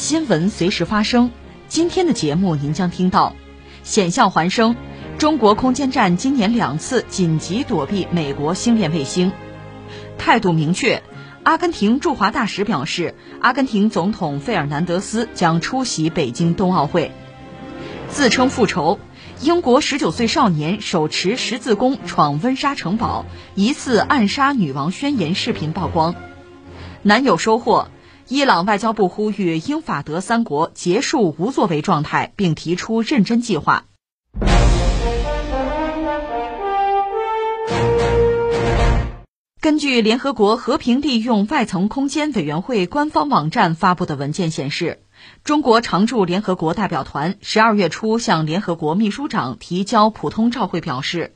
新闻随时发生。今天的节目您将听到：险象环生，中国空间站今年两次紧急躲避美国星链卫星，态度明确。阿根廷驻华大使表示，阿根廷总统费尔南德斯将出席北京冬奥会。自称复仇，英国十九岁少年手持十字弓闯温莎城堡，疑似暗杀女王宣言视频曝光。难有收获，伊朗外交部呼吁英法德三国结束无作为状态，并提出认真计划。根据联合国和平利用外层空间委员会官方网站发布的文件显示，中国常驻联合国代表团十二月初向联合国秘书长提交普通照会，表示，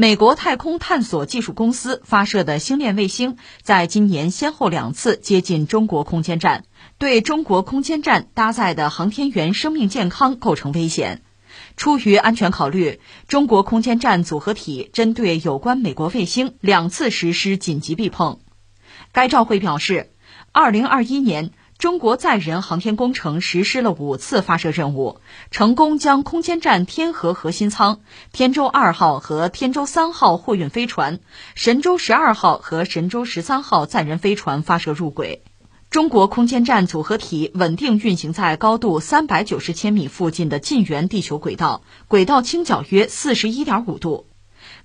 美国太空探索技术公司发射的星链卫星在今年先后两次接近中国空间站，对中国空间站搭载的航天员生命健康构成危险。出于安全考虑，中国空间站组合体针对有关美国卫星两次实施紧急避碰。该照会表示，二零二一年，中国载人航天工程实施了五次发射任务，成功将空间站天河核心舱、天舟二号和天舟三号货运飞船、神舟十二号和神舟十三号载人飞船发射入轨。中国空间站组合体稳定运行在高度三百九十千米附近的近圆地球轨道，轨道倾角约四十一点五度。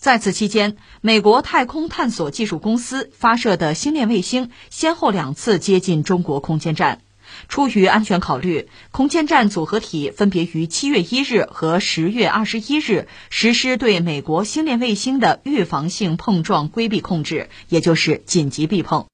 在此期间，美国太空探索技术公司发射的星链卫星先后两次接近中国空间站。出于安全考虑，空间站组合体分别于七月一日和十月二十一日实施对美国星链卫星的预防性碰撞规避控制，也就是紧急避碰。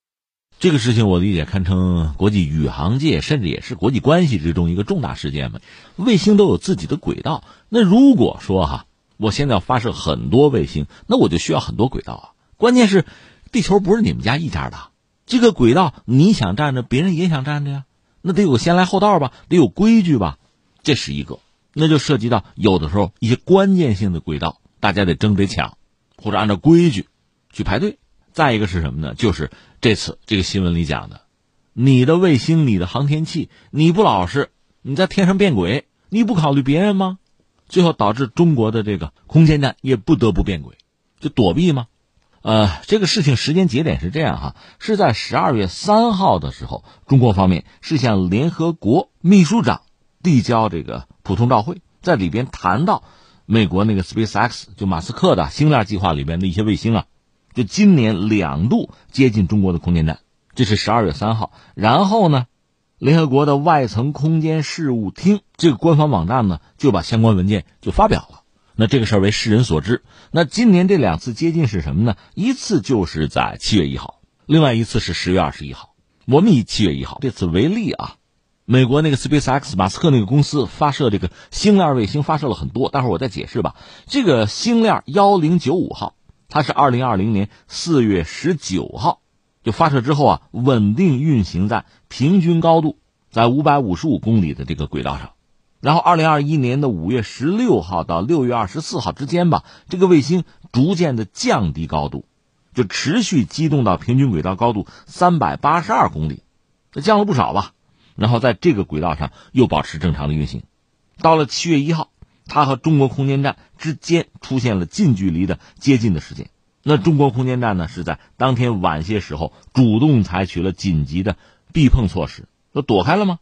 这个事情我理解堪称国际宇航界，甚至也是国际关系之中一个重大事件嘛。卫星都有自己的轨道，那如果说哈，我现在要发射很多卫星，那我就需要很多轨道啊。关键是，地球不是你们家一家的，这个轨道你想占着，别人也想占着呀，那得有先来后到吧，得有规矩吧，这是一个。那就涉及到有的时候一些关键性的轨道，大家得争得抢，或者按照规矩去排队。再一个是什么呢？就是这次这个新闻里讲的，你的卫星、你的航天器，你不老实，你在天上变轨，你不考虑别人吗？最后导致中国的这个空间站也不得不变轨，就躲避吗？呃，这个事情时间节点是这样哈，是在十二月三号的时候，中国方面是向联合国秘书长递交这个普通照会，在里边谈到美国那个 SpaceX 就马斯克的星链计划里边的一些卫星啊。就今年两度接近中国的空间站，这是十二月三号。然后呢，联合国的外层空间事务厅这个官方网站呢就把相关文件就发表了。那这个事儿为世人所知。那今年这两次接近是什么呢？一次就是在七月一号，另外一次是十月二十一号。我们以七月一号这次为例啊，美国那个 SpaceX 马斯克那个公司发射这个星链卫星发射了很多，待会儿我再解释吧。这个星链幺零九五号。它是二零二零年四月十九号发射之后啊，稳定运行在平均高度在五百五十五公里的这个轨道上，然后二零二一年的五月十六号到六月二十四号之间吧，这个卫星逐渐的降低高度，就持续机动到平均轨道高度三百八十二公里，这降了不少吧，然后在这个轨道上又保持正常的运行，到了七月一号。它和中国空间站之间出现了近距离的接近的时间，那中国空间站呢是在当天晚些时候主动采取了紧急的避碰措施，都躲开了吗？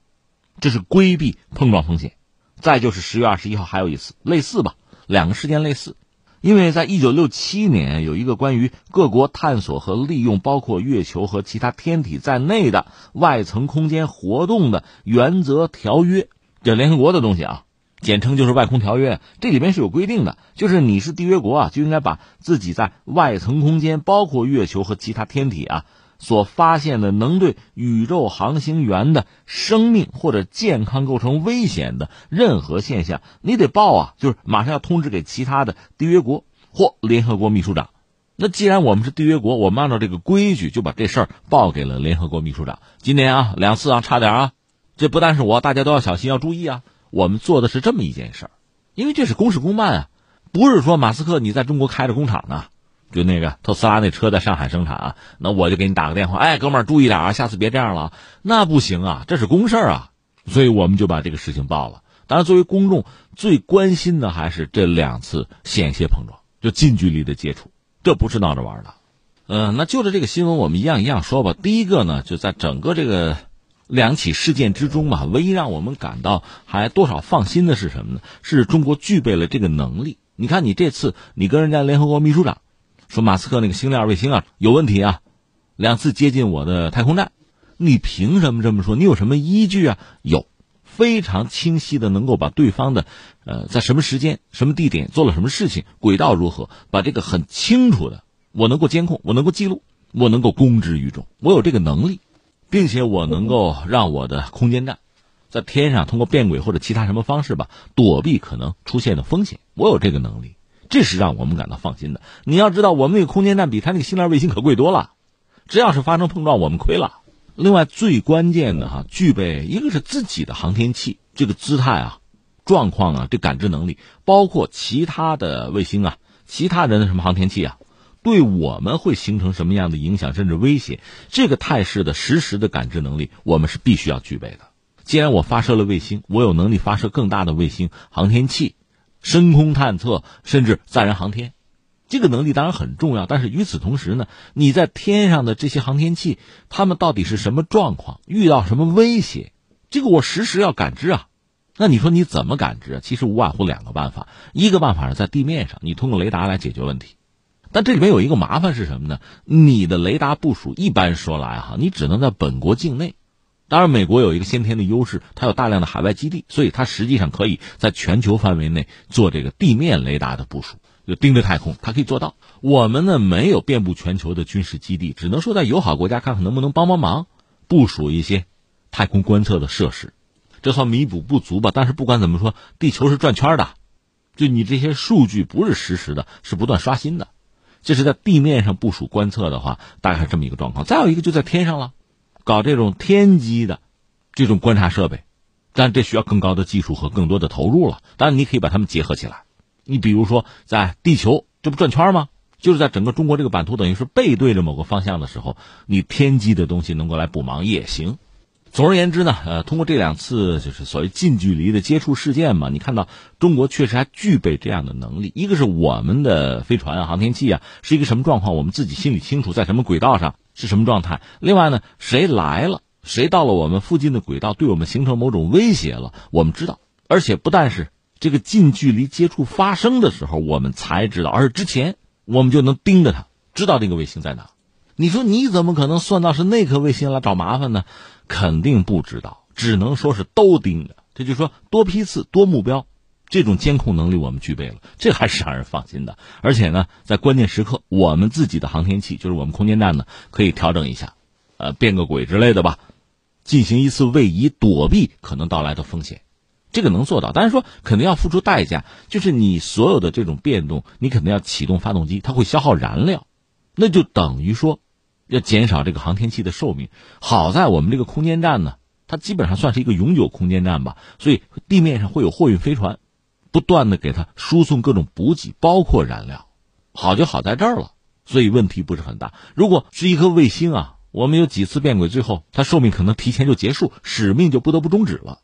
这是规避碰撞风险。再就是十月二十一号还有一次类似吧，两个事件类似，因为在一九六七年有一个关于各国探索和利用包括月球和其他天体在内的外层空间活动的原则条约，这联合国的东西啊。简称就是外空条约，这里边是有规定的，就是你是缔约国啊，就应该把自己在外层空间，包括月球和其他天体啊，所发现的能对宇宙航行员的生命或者健康构成危险的任何现象，你得报啊，就是马上要通知给其他的缔约国或联合国秘书长。那既然我们是缔约国，我们按照这个规矩就把这事儿报给了联合国秘书长。今年啊，两次啊，差点啊，这不但是我，大家都要小心，要注意啊。我们做的是这么一件事儿，因为这是公事公办啊，不是说马斯克你在中国开着工厂呢。就那个特斯拉那车在上海生产啊，那我就给你打个电话，哎，哥们儿注意点啊，下次别这样了。那不行啊，这是公事啊，所以我们就把这个事情报了。当然，作为公众最关心的还是这两次险些碰撞，就近距离的接触，这不是闹着玩的。嗯，那就着这个新闻，我们一样一样说吧。第一个呢，就在整个这个两起事件之中嘛，唯一让我们感到还多少放心的是什么呢？是中国具备了这个能力。你看，你这次你跟人家联合国秘书长。说马斯克那个星链卫星啊有问题啊，两次接近我的太空站，你凭什么这么说？你有什么依据啊？有，非常清晰的能够把对方的，呃，在什么时间、什么地点做了什么事情、轨道如何，把这个很清楚的，我能够监控，我能够记录，我能够公之于众，我有这个能力，并且我能够让我的空间站，在天上通过变轨或者其他什么方式吧，躲避可能出现的风险，我有这个能力。这是让我们感到放心的。你要知道，我们那个空间站比他那个星链卫星可贵多了。只要是发生碰撞，我们亏了。另外，最关键的哈，具备一个是自己的航天器，这个姿态啊、状况啊、这感知能力，包括其他的卫星啊、其他人的什么航天器啊，对我们会形成什么样的影响甚至威胁，这个态势的实时的感知能力，我们是必须要具备的。既然我发射了卫星，我有能力发射更大的卫星航天器。深空探测，甚至载人航天，这个能力当然很重要。但是与此同时呢，你在天上的这些航天器，他们到底是什么状况，遇到什么威胁，这个我实时要感知啊。那你说你怎么感知？其实无外乎两个办法，一个办法是在地面上，你通过雷达来解决问题。但这里面有一个麻烦是什么呢？你的雷达部署一般说来哈，你只能在本国境内。当然，美国有一个先天的优势，它有大量的海外基地，所以它实际上可以在全球范围内做这个地面雷达的部署，就盯着太空，它可以做到。我们呢没有遍布全球的军事基地，只能说在友好国家看看能不能帮帮忙，部署一些太空观测的设施，这算弥补不足吧。但是不管怎么说，地球是转圈的，就你这些数据不是实时的，是不断刷新的。这是在地面上部署观测的话，大概是这么一个状况。再有一个就在天上了。搞这种天基的这种观察设备，但这需要更高的技术和更多的投入了。当然，你可以把它们结合起来。你比如说，在地球这不转圈吗？就是在整个中国这个版图等于是背对着某个方向的时候，你天基的东西能够来补盲也行。总而言之呢，呃，通过这两次就是所谓近距离的接触事件嘛，你看到中国确实还具备这样的能力。一个是我们的飞船啊、航天器啊是一个什么状况，我们自己心里清楚，在什么轨道上。是什么状态？另外呢，谁来了，谁到了我们附近的轨道，对我们形成某种威胁了，我们知道。而且不但是这个近距离接触发生的时候，我们才知道，而是之前我们就能盯着它，知道这个卫星在哪。你说你怎么可能算到是那颗卫星来找麻烦呢？肯定不知道，只能说是都盯着。这就说多批次、多目标。这种监控能力我们具备了，这还是让人放心的。而且呢，在关键时刻，我们自己的航天器，就是我们空间站呢，可以调整一下，呃，变个轨之类的吧，进行一次位移，躲避可能到来的风险。这个能做到，但是说肯定要付出代价，就是你所有的这种变动，你肯定要启动发动机，它会消耗燃料，那就等于说要减少这个航天器的寿命。好在我们这个空间站呢，它基本上算是一个永久空间站吧，所以地面上会有货运飞船。不断的给它输送各种补给，包括燃料，好就好在这儿了，所以问题不是很大。如果是一颗卫星啊，我们有几次变轨，最后它寿命可能提前就结束，使命就不得不终止了，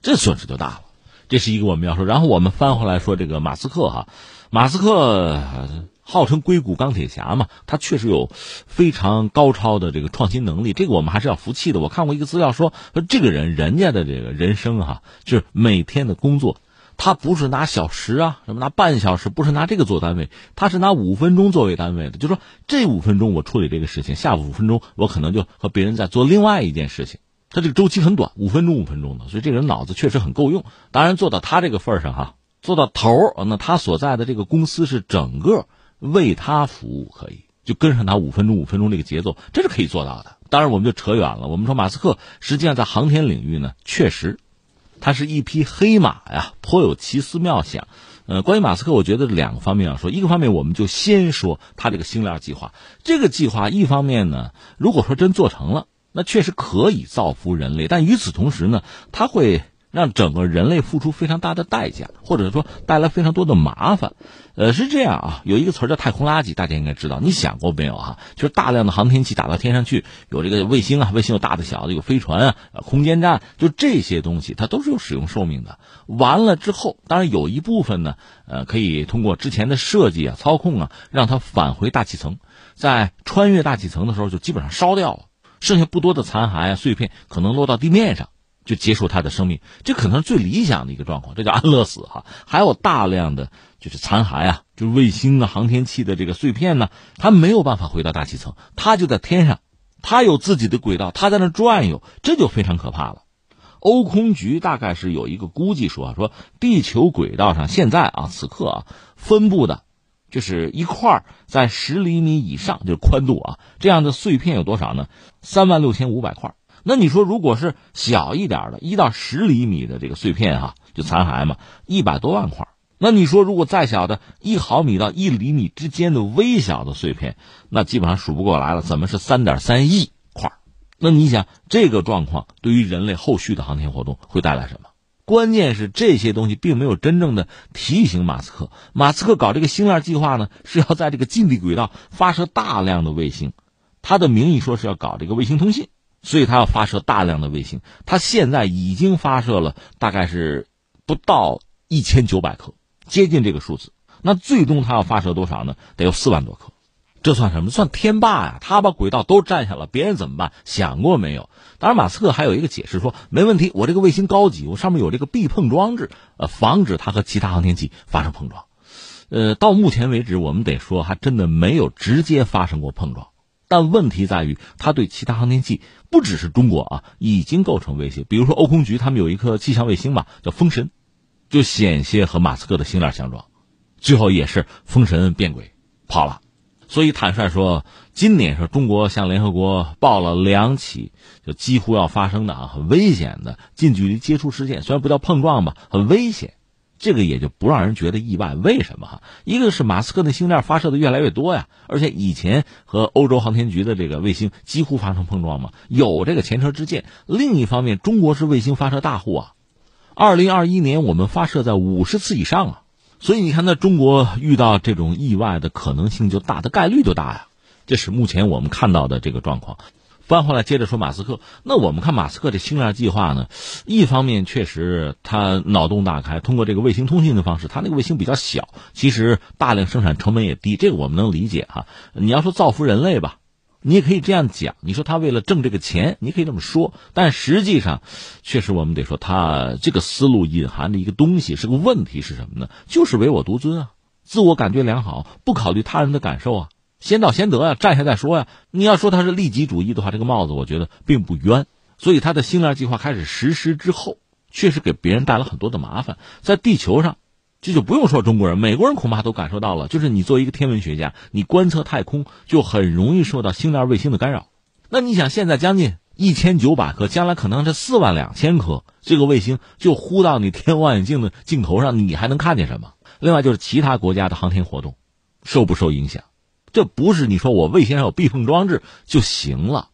这损失就大了。这是一个我们要说。然后我们翻回来说这个马斯克哈，马斯克号称硅谷钢铁侠嘛，他确实有非常高超的这个创新能力，这个我们还是要服气的。我看过一个资料说，说这个人人家的这个人生哈，就是每天的工作。他不是拿小时啊，什么拿半小时，不是拿这个做单位，他是拿五分钟作为单位的。就说这五分钟我处理这个事情，下五分钟我可能就和别人在做另外一件事情。他这个周期很短，五分钟五分钟的，所以这个人脑子确实很够用。当然做到他这个份上哈，做到头那他所在的这个公司是整个为他服务，可以。就跟上他五分钟五分钟这个节奏，这是可以做到的。当然，我们就扯远了。我们说马斯克实际上在航天领域呢，确实，他是一匹黑马呀，颇有奇思妙想。呃，关于马斯克，我觉得两个方面要说。一个方面，我们就先说他这个星链计划。这个计划一方面呢，如果说真做成了，那确实可以造福人类。但与此同时呢，他会。让整个人类付出非常大的代价，或者说带来非常多的麻烦。呃，是这样啊，有一个词叫太空垃圾，大家应该知道。你想过没有啊？就是大量的航天器打到天上去，有这个卫星啊，卫星有大的小的，有飞船啊，空间站，就这些东西，它都是有使用寿命的。完了之后，当然有一部分呢，呃，可以通过之前的设计啊、操控啊，让它返回大气层，在穿越大气层的时候就基本上烧掉了，剩下不多的残骸啊、碎片可能落到地面上。就结束他的生命，这可能是最理想的一个状况，这叫安乐死哈。还有大量的就是残骸啊，就是卫星啊、航天器的这个碎片呢，它没有办法回到大气层，它就在天上，它有自己的轨道，它在那转悠，这就非常可怕了。欧空局大概是有一个估计说，说地球轨道上现在啊，此刻啊，分布的，就是一块在十厘米以上，就是宽度啊，这样的碎片有多少呢？三万六千五百块。那你说，如果是小一点的，一到十厘米的这个碎片哈，就残骸嘛，一百多万块。那你说，如果再小的，一毫米到一厘米之间的微小的碎片，那基本上数不过来了。怎么是三点三亿块？那你想，这个状况对于人类后续的航天活动会带来什么？关键是这些东西并没有真正的提醒马斯克。马斯克搞这个星链计划呢，是要在这个近地轨道发射大量的卫星，他的名义说是要搞这个卫星通信。所以，他要发射大量的卫星。他现在已经发射了大概是不到一千九百颗，接近这个数字。那最终他要发射多少呢？得有四万多颗。这算什么？算天霸呀！他把轨道都占下了，别人怎么办？想过没有？当然，马斯克还有一个解释说，没问题，我这个卫星高级，我上面有这个避碰装置，呃，防止它和其他航天器发生碰撞。呃，到目前为止，我们得说，还真的没有直接发生过碰撞。但问题在于，它对其他航天器不只是中国啊，已经构成威胁。比如说，欧空局他们有一颗气象卫星嘛，叫风神，就险些和马斯克的星链相撞，最后也是风神变轨跑了。所以坦率说，今年是中国向联合国报了两起，就几乎要发生的啊，很危险的近距离接触事件。虽然不叫碰撞吧，很危险。这个也就不让人觉得意外，为什么哈？一个是马斯克的星链发射的越来越多呀，而且以前和欧洲航天局的这个卫星几乎发生碰撞嘛，有这个前车之鉴。另一方面，中国是卫星发射大户啊，二零二一年我们发射在五十次以上啊，所以你看，那中国遇到这种意外的可能性就大，的概率就大呀。这是目前我们看到的这个状况。翻回来接着说马斯克，那我们看马斯克这星链计划呢，一方面确实他脑洞大开，通过这个卫星通信的方式，他那个卫星比较小，其实大量生产成本也低，这个我们能理解哈。你要说造福人类吧，你也可以这样讲，你说他为了挣这个钱，你可以这么说，但实际上，确实我们得说他这个思路隐含的一个东西是个问题是什么呢？就是唯我独尊啊，自我感觉良好，不考虑他人的感受啊。先到先得啊，占下再说呀。你要说他是利己主义的话，这个帽子我觉得并不冤。所以他的星链计划开始实施之后，确实给别人带来很多的麻烦。在地球上，这就不用说中国人，美国人恐怕都感受到了。就是你作为一个天文学家，你观测太空就很容易受到星链卫星的干扰。那你想，现在将近一千九百颗，将来可能是四万两千颗，这个卫星就呼到你天望远镜的镜头上，你还能看见什么？另外就是其他国家的航天活动，受不受影响？这不是你说我卫星上有避碰装置就行了，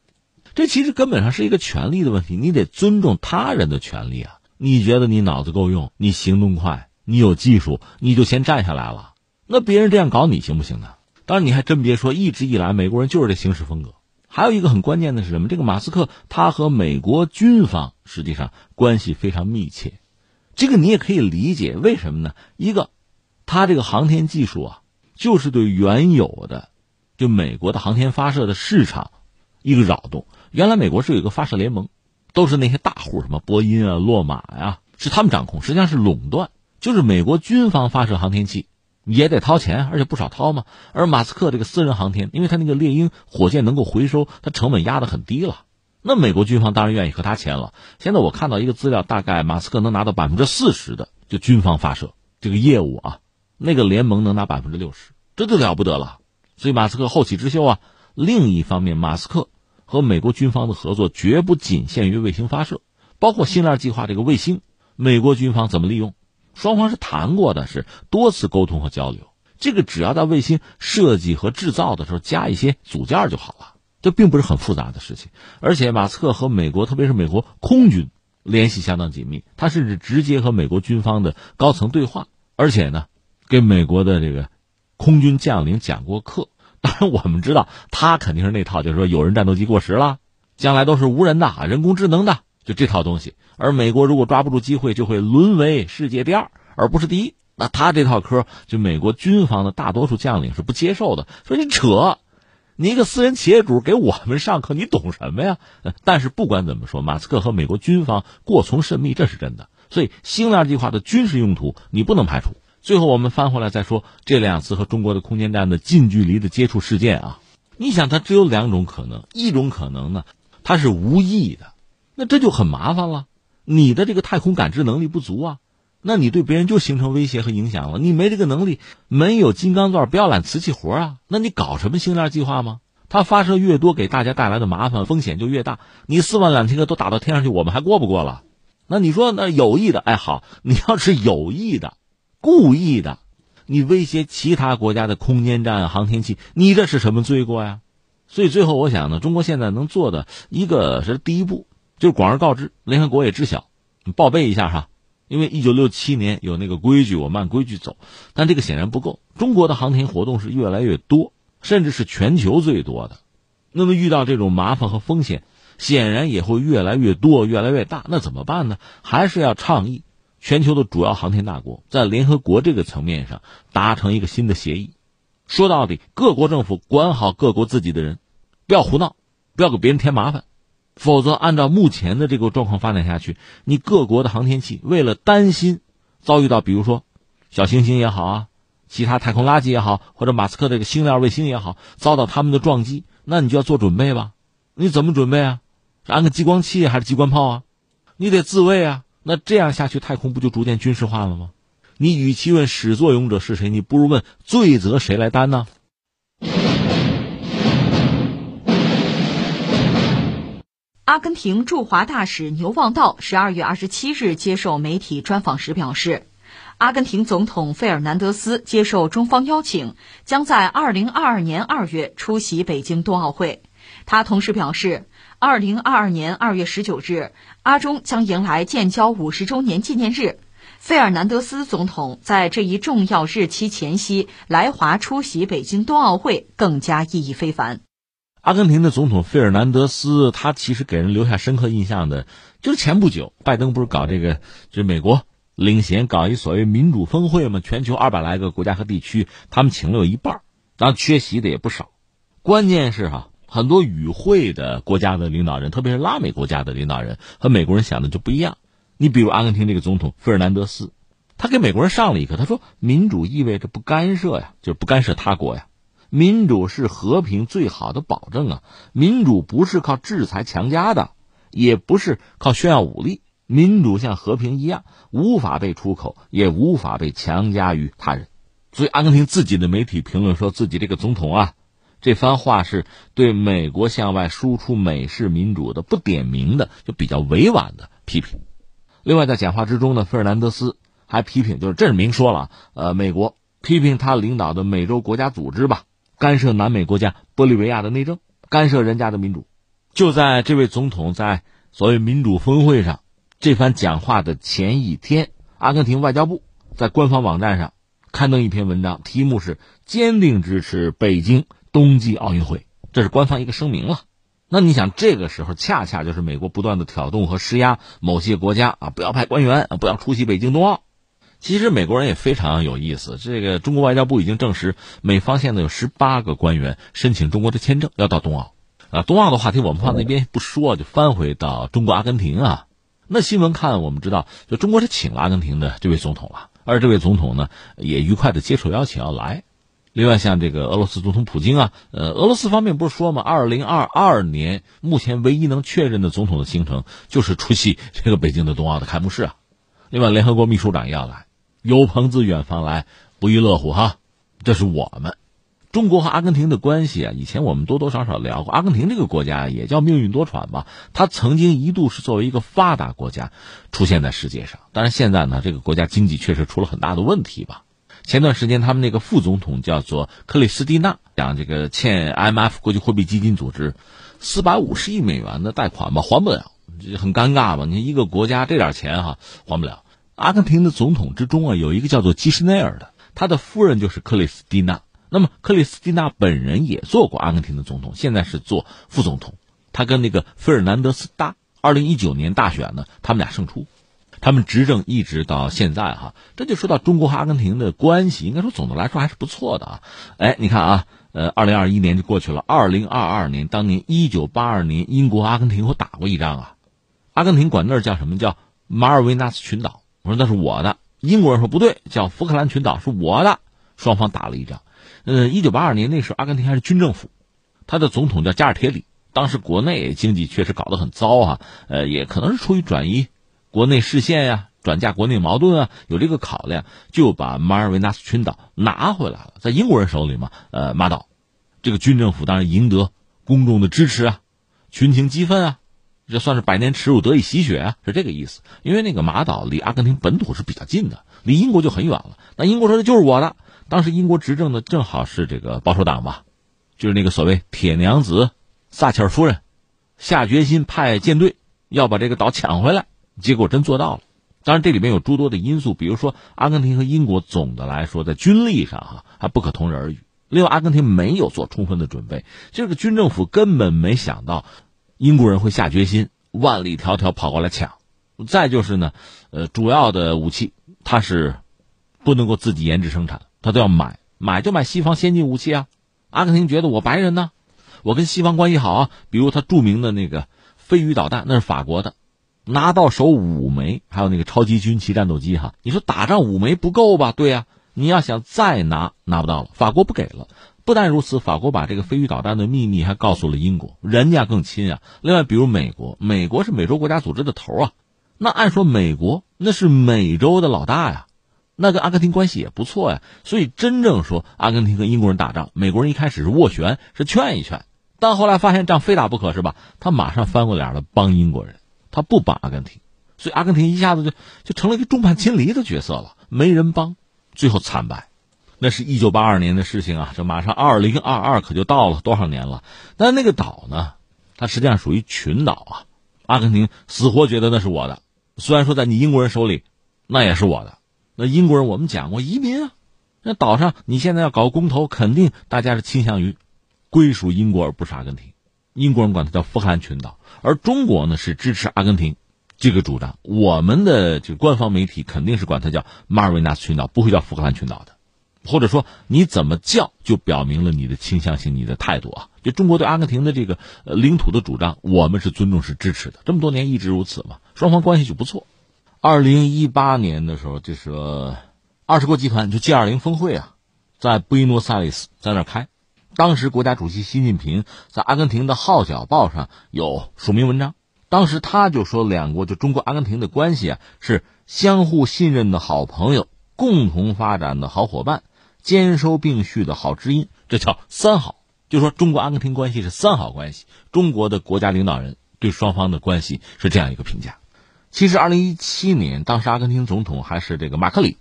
这其实根本上是一个权利的问题。你得尊重他人的权利啊！你觉得你脑子够用，你行动快，你有技术，你就先站下来了。那别人这样搞你行不行呢？当然，你还真别说，一直以来美国人就是这行事风格。还有一个很关键的是什么？这个马斯克他和美国军方实际上关系非常密切，这个你也可以理解为什么呢？一个，他这个航天技术啊。就是对原有的，就美国的航天发射的市场一个扰动。原来美国是有一个发射联盟，都是那些大户，什么波音啊、洛马呀，是他们掌控，实际上是垄断。就是美国军方发射航天器也得掏钱，而且不少掏嘛。而马斯克这个私人航天，因为他那个猎鹰火箭能够回收，它成本压得很低了。那美国军方当然愿意和他签了。现在我看到一个资料，大概马斯克能拿到百分之四十的就军方发射这个业务啊。那个联盟能拿百分之六十，这就了不得了。所以马斯克后起之秀啊。另一方面，马斯克和美国军方的合作绝不仅限于卫星发射，包括星链计划这个卫星，美国军方怎么利用，双方是谈过的，是多次沟通和交流。这个只要在卫星设计和制造的时候加一些组件就好了，这并不是很复杂的事情。而且马斯克和美国，特别是美国空军联系相当紧密，他甚至直接和美国军方的高层对话，而且呢，给美国的这个空军将领讲过课。当然，我们知道他肯定是那套，就是说有人战斗机过时了，将来都是无人的、人工智能的，就这套东西。而美国如果抓不住机会，就会沦为世界第二，而不是第一。那他这套嗑，就美国军方的大多数将领是不接受的，说你扯，你一个私人企业主给我们上课，你懂什么呀？但是不管怎么说，马斯克和美国军方过从甚密，这是真的。所以星链计划的军事用途，你不能排除。最后，我们翻回来再说这两次和中国的空间站的近距离的接触事件啊。你想，它只有两种可能，一种可能呢，它是无意的，那这就很麻烦了。你的这个太空感知能力不足啊，那你对别人就形成威胁和影响了。你没这个能力，没有金刚钻，不要揽瓷器活啊，那你搞什么星链计划吗？它发射越多，给大家带来的麻烦风险就越大。你四万两千个都打到天上去，我们还过不过了？那你说那有意的，哎好，你要是有意的。故意的，你威胁其他国家的空间站、航天器，你这是什么罪过呀？所以最后我想呢，中国现在能做的一个是第一步，就是广而告之，联合国也知晓，你报备一下哈。因为一九六七年有那个规矩，我们按规矩走，但这个显然不够。中国的航天活动是越来越多，甚至是全球最多的。那么遇到这种麻烦和风险，显然也会越来越多、越来越大。那怎么办呢？还是要倡议。全球的主要航天大国在联合国这个层面上达成一个新的协议。说到底，各国政府管好各国自己的人，不要胡闹，不要给别人添麻烦。否则，按照目前的这个状况发展下去，你各国的航天器为了担心遭遇到，比如说小行星也好啊，其他太空垃圾也好，或者马斯克这个星链卫星也好，遭到他们的撞击，那你就要做准备吧。你怎么准备啊？安个激光器还是机关炮啊？你得自卫啊。那这样下去，太空不就逐渐军事化了吗？你与其问始作俑者是谁，你不如问罪责谁来担呢？阿根廷驻华大使牛望道十二月二十七日接受媒体专访时表示，阿根廷总统费尔南德斯接受中方邀请，将在二零二二年二月出席北京冬奥会。他同时表示。二零二二年二月十九日，阿中将迎来建交五十周年纪念日。费尔南德斯总统在这一重要日期前夕来华出席北京冬奥会，更加意义非凡。阿根廷的总统费尔南德斯，他其实给人留下深刻印象的，就是前不久拜登不是搞这个，就是美国领衔搞一所谓民主峰会嘛？全球二百来个国家和地区，他们请了有一半，当然缺席的也不少。关键是哈。很多与会的国家的领导人，特别是拉美国家的领导人，和美国人想的就不一样。你比如阿根廷这个总统费尔南德斯，他给美国人上了一课。他说：“民主意味着不干涉呀，就是不干涉他国呀。民主是和平最好的保证啊。民主不是靠制裁强加的，也不是靠炫耀武力。民主像和平一样，无法被出口，也无法被强加于他人。所以，阿根廷自己的媒体评论说自己这个总统啊。”这番话是对美国向外输出美式民主的不点名的，就比较委婉的批评。另外，在讲话之中呢，费尔南德斯还批评，就是这是明说了，呃，美国批评他领导的美洲国家组织吧，干涉南美国家玻利维亚的内政，干涉人家的民主。就在这位总统在所谓民主峰会上这番讲话的前一天，阿根廷外交部在官方网站上刊登一篇文章，题目是“坚定支持北京”。冬季奥运会，这是官方一个声明了。那你想，这个时候恰恰就是美国不断的挑动和施压某些国家啊，不要派官员啊，不要出席北京冬奥。其实美国人也非常有意思，这个中国外交部已经证实，美方现在有十八个官员申请中国的签证要到冬奥。啊，冬奥的话题我们放那边不说，就翻回到中国阿根廷啊。那新闻看我们知道，就中国是请了阿根廷的这位总统了，而这位总统呢，也愉快的接受邀请要来。另外，像这个俄罗斯总统普京啊，呃，俄罗斯方面不是说吗？二零二二年目前唯一能确认的总统的行程就是出席这个北京的冬奥的开幕式啊。另外，联合国秘书长也要来，有朋自远方来，不亦乐乎哈。这是我们，中国和阿根廷的关系啊，以前我们多多少少聊过。阿根廷这个国家也叫命运多舛吧，它曾经一度是作为一个发达国家出现在世界上，但是现在呢，这个国家经济确实出了很大的问题吧。前段时间他们那个副总统叫做克里斯蒂娜，讲这个欠 IMF 国际货币基金组织四百五十亿美元的贷款吧，还不了，这很尴尬吧？你一个国家这点钱哈还不了。阿根廷的总统之中啊，有一个叫做基什内尔的，他的夫人就是克里斯蒂娜。那么克里斯蒂娜本人也做过阿根廷的总统，现在是做副总统。他跟那个费尔南德斯搭，二零一九年大选呢，他们俩胜出，他们执政一直到现在哈。这就说到中国和阿根廷的关系，应该说总的来说还是不错的啊。哎，你看啊，呃，二零二一年就过去了，二零二二年，当年一九八二年，英国阿根廷我打过一仗啊，阿根廷管那儿叫什么叫马尔维纳斯群岛，我说那是我的，英国人说不对，叫福克兰群岛是我的，双方打了一仗。呃，一九八二年那时候，阿根廷还是军政府，他的总统叫加尔铁里。当时国内经济确实搞得很糟啊，呃，也可能是出于转移国内视线呀、转嫁国内矛盾啊，有这个考量，就把马尔维纳斯群岛拿回来了，在英国人手里嘛。呃，马岛，这个军政府当然赢得公众的支持啊，群情激愤啊，这算是百年耻辱得以洗雪啊，是这个意思。因为那个马岛离阿根廷本土是比较近的，离英国就很远了。那英国说的就是我的。当时英国执政的正好是这个保守党吧，就是那个所谓铁娘子撒切尔夫人，下决心派舰队要把这个岛抢回来，结果真做到了。当然这里面有诸多的因素，比如说阿根廷和英国总的来说在军力上哈还不可同日而语。另外，阿根廷没有做充分的准备，这个军政府根本没想到英国人会下决心万里迢迢跑过来抢。再就是呢，呃，主要的武器它是不能够自己研制生产。他都要买，买就买西方先进武器啊！阿根廷觉得我白人呢，我跟西方关系好啊。比如他著名的那个飞鱼导弹，那是法国的，拿到手五枚，还有那个超级军旗战斗机哈。你说打仗五枚不够吧？对呀，你要想再拿，拿不到了。法国不给了。不但如此，法国把这个飞鱼导弹的秘密还告诉了英国，人家更亲啊。另外，比如美国，美国是美洲国家组织的头啊，那按说美国那是美洲的老大呀。那跟阿根廷关系也不错呀，所以真正说阿根廷跟英国人打仗，美国人一开始是斡旋，是劝一劝，但后来发现仗非打不可，是吧？他马上翻过脸了，帮英国人，他不帮阿根廷，所以阿根廷一下子就就成了一个众叛亲离的角色了，没人帮，最后惨败。那是一九八二年的事情啊，这马上二零二二可就到了多少年了？但那个岛呢，它实际上属于群岛啊，阿根廷死活觉得那是我的，虽然说在你英国人手里，那也是我的。那英国人我们讲过移民啊，那岛上你现在要搞公投，肯定大家是倾向于归属英国而不是阿根廷。英国人管它叫福克兰群岛，而中国呢是支持阿根廷这个主张。我们的这个官方媒体肯定是管它叫马尔维纳斯群岛，不会叫福克兰群岛的。或者说你怎么叫，就表明了你的倾向性、你的态度啊。就中国对阿根廷的这个领土的主张，我们是尊重、是支持的。这么多年一直如此嘛，双方关系就不错。二零一八年的时候，就是二十国集团就 G 二零峰会啊，在布宜诺斯艾利斯在那开。当时国家主席习近平在阿根廷的《号角报》上有署名文章，当时他就说，两国就中国阿根廷的关系啊是相互信任的好朋友，共同发展的好伙伴，兼收并蓄的好知音，这叫三好。就说中国阿根廷关系是三好关系。中国的国家领导人对双方的关系是这样一个评价。其实，二零一七年，当时阿根廷总统还是这个马克里，